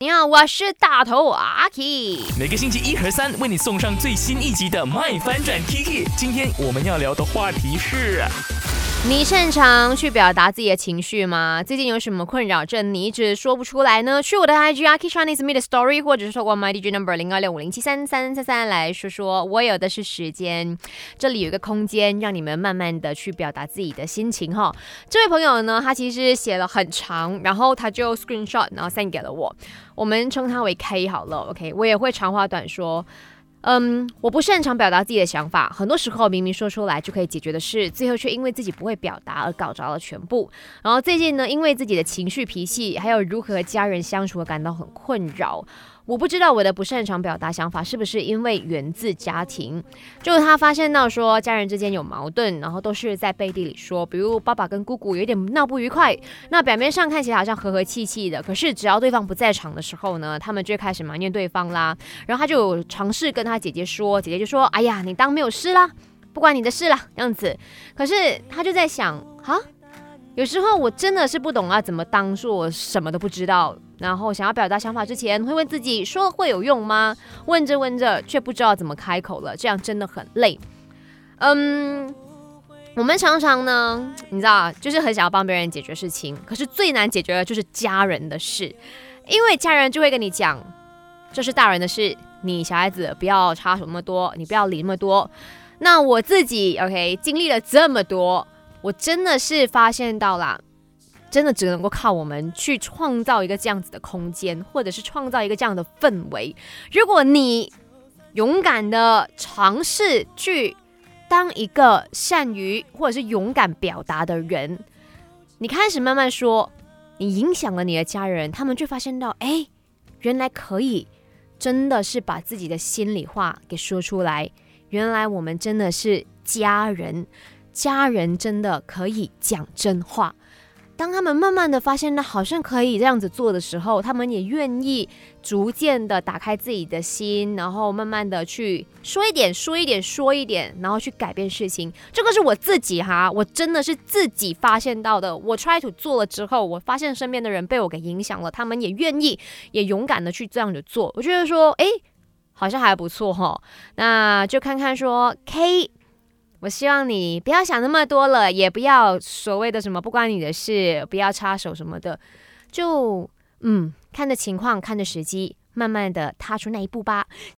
你好，我是大头阿 K。每个星期一和三为你送上最新一集的《麦翻转 Kiki》。今天我们要聊的话题是：你擅长去表达自己的情绪吗？最近有什么困扰症你一直说不出来呢？去我的 IG 阿 K Chinese Me 的 Story，或者是透过 My DJ Number 零二六五零七三三三三来说说。我有的是时间，这里有一个空间，让你们慢慢的去表达自己的心情哈。这位朋友呢，他其实写了很长，然后他就 Screenshot，然后 send 给了我。我们称他为 K 好了，OK，我也会长话短说。嗯，我不擅长表达自己的想法，很多时候明明说出来就可以解决的事，最后却因为自己不会表达而搞砸了全部。然后最近呢，因为自己的情绪脾气，还有如何和家人相处而感到很困扰。我不知道我的不擅长表达想法是不是因为源自家庭，就是他发现到说家人之间有矛盾，然后都是在背地里说，比如爸爸跟姑姑有点闹不愉快，那表面上看起来好像和和气气的，可是只要对方不在场的时候呢，他们就开始埋怨对方啦。然后他就尝试跟他姐姐说，姐姐就说：“哎呀，你当没有事啦，不关你的事啦。”这样子，可是他就在想，哈。有时候我真的是不懂啊，怎么当做什么都不知道，然后想要表达想法之前，会问自己说会有用吗？问着问着却不知道怎么开口了，这样真的很累。嗯，我们常常呢，你知道，就是很想要帮别人解决事情，可是最难解决的就是家人的事，因为家人就会跟你讲，这是大人的事，你小孩子不要插手那么多，你不要理那么多。那我自己 OK 经历了这么多。我真的是发现到啦，真的只能够靠我们去创造一个这样子的空间，或者是创造一个这样的氛围。如果你勇敢的尝试去当一个善于或者是勇敢表达的人，你开始慢慢说，你影响了你的家人，他们就发现到，哎，原来可以，真的是把自己的心里话给说出来。原来我们真的是家人。家人真的可以讲真话。当他们慢慢的发现，那好像可以这样子做的时候，他们也愿意逐渐的打开自己的心，然后慢慢的去说一点，说一点，说一点，然后去改变事情。这个是我自己哈，我真的是自己发现到的。我 try to 做了之后，我发现身边的人被我给影响了，他们也愿意，也勇敢的去这样子做。我觉得说，哎，好像还不错哈。那就看看说 K。我希望你不要想那么多了，也不要所谓的什么不关你的事，不要插手什么的，就嗯，看着情况，看着时机，慢慢的踏出那一步吧。